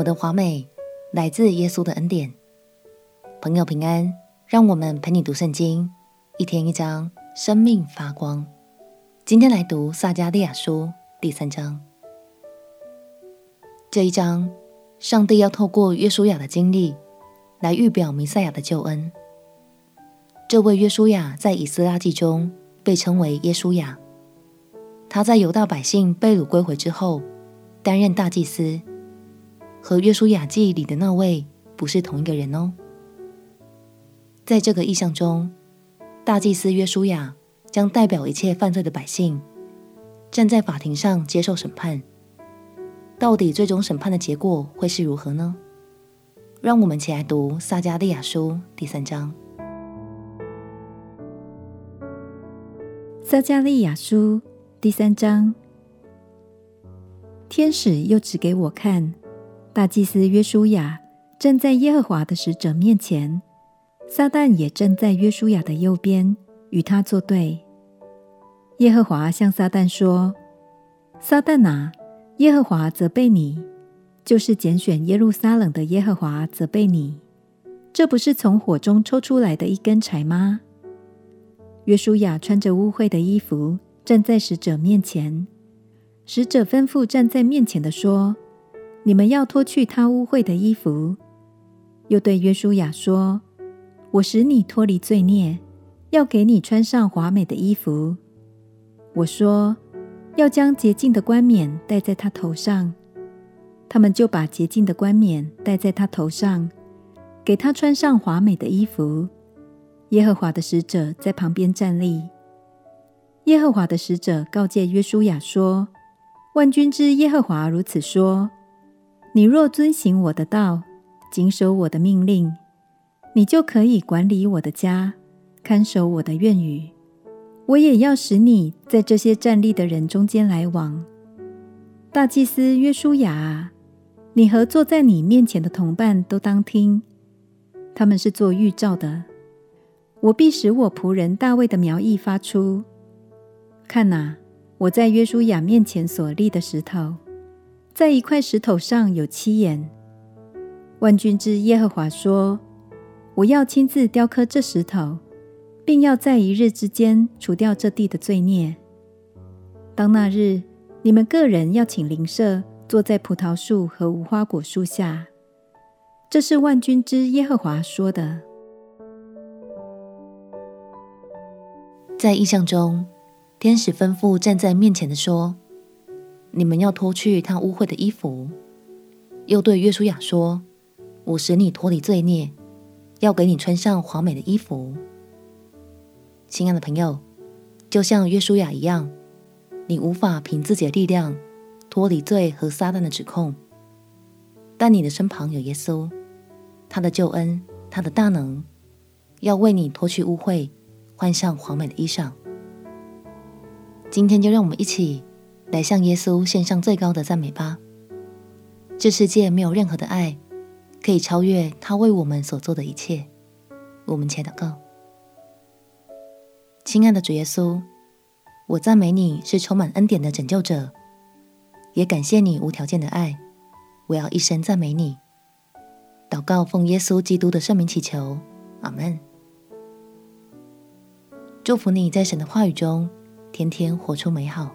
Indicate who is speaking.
Speaker 1: 我的华美来自耶稣的恩典。朋友平安，让我们陪你读圣经，一天一章，生命发光。今天来读撒迦利亚书第三章。这一章，上帝要透过约书亚的经历，来预表弥赛亚的救恩。这位约书亚在以斯拉记中被称为耶书亚。他在犹大百姓被掳归回之后，担任大祭司。和约书亚记里的那位不是同一个人哦。在这个意象中，大祭司约书亚将代表一切犯罪的百姓，站在法庭上接受审判。到底最终审判的结果会是如何呢？让我们起来读撒迦利亚书第三章。
Speaker 2: 撒迦利亚书第三章，天使又指给我看。大祭司约书亚站在耶和华的使者面前，撒旦也站在约书亚的右边，与他作对。耶和华向撒旦说：“撒旦啊，耶和华责备你，就是拣选耶路撒冷的耶和华责备你，这不是从火中抽出来的一根柴吗？”约书亚穿着污秽的衣服站在使者面前，使者吩咐站在面前的说。你们要脱去他污秽的衣服，又对约书亚说：“我使你脱离罪孽，要给你穿上华美的衣服。”我说：“要将洁净的冠冕戴在他头上。”他们就把洁净的冠冕戴在他头上，给他穿上华美的衣服。耶和华的使者在旁边站立。耶和华的使者告诫约书亚说：“万军之耶和华如此说。”你若遵行我的道，谨守我的命令，你就可以管理我的家，看守我的院宇。我也要使你在这些站立的人中间来往。大祭司约书亚，你和坐在你面前的同伴都当听，他们是做预兆的。我必使我仆人大卫的苗裔发出。看哪，我在约书亚面前所立的石头。在一块石头上有七眼。万军之耶和华说：“我要亲自雕刻这石头，并要在一日之间除掉这地的罪孽。当那日，你们各人要请邻舍坐在葡萄树和无花果树下。”这是万军之耶和华说的。
Speaker 1: 在异象中，天使吩咐站在面前的说。你们要脱去他污秽的衣服，又对约书亚说：“我使你脱离罪孽，要给你穿上华美的衣服。”亲爱的朋友，就像约书亚一样，你无法凭自己的力量脱离罪和撒旦的指控，但你的身旁有耶稣，他的救恩，他的大能，要为你脱去污秽，换上华美的衣裳。今天就让我们一起。来向耶稣献上最高的赞美吧！这世界没有任何的爱可以超越他为我们所做的一切。我们且祷告：亲爱的主耶稣，我赞美你是充满恩典的拯救者，也感谢你无条件的爱。我要一生赞美你。祷告奉耶稣基督的圣名祈求，阿门。祝福你在神的话语中天天活出美好。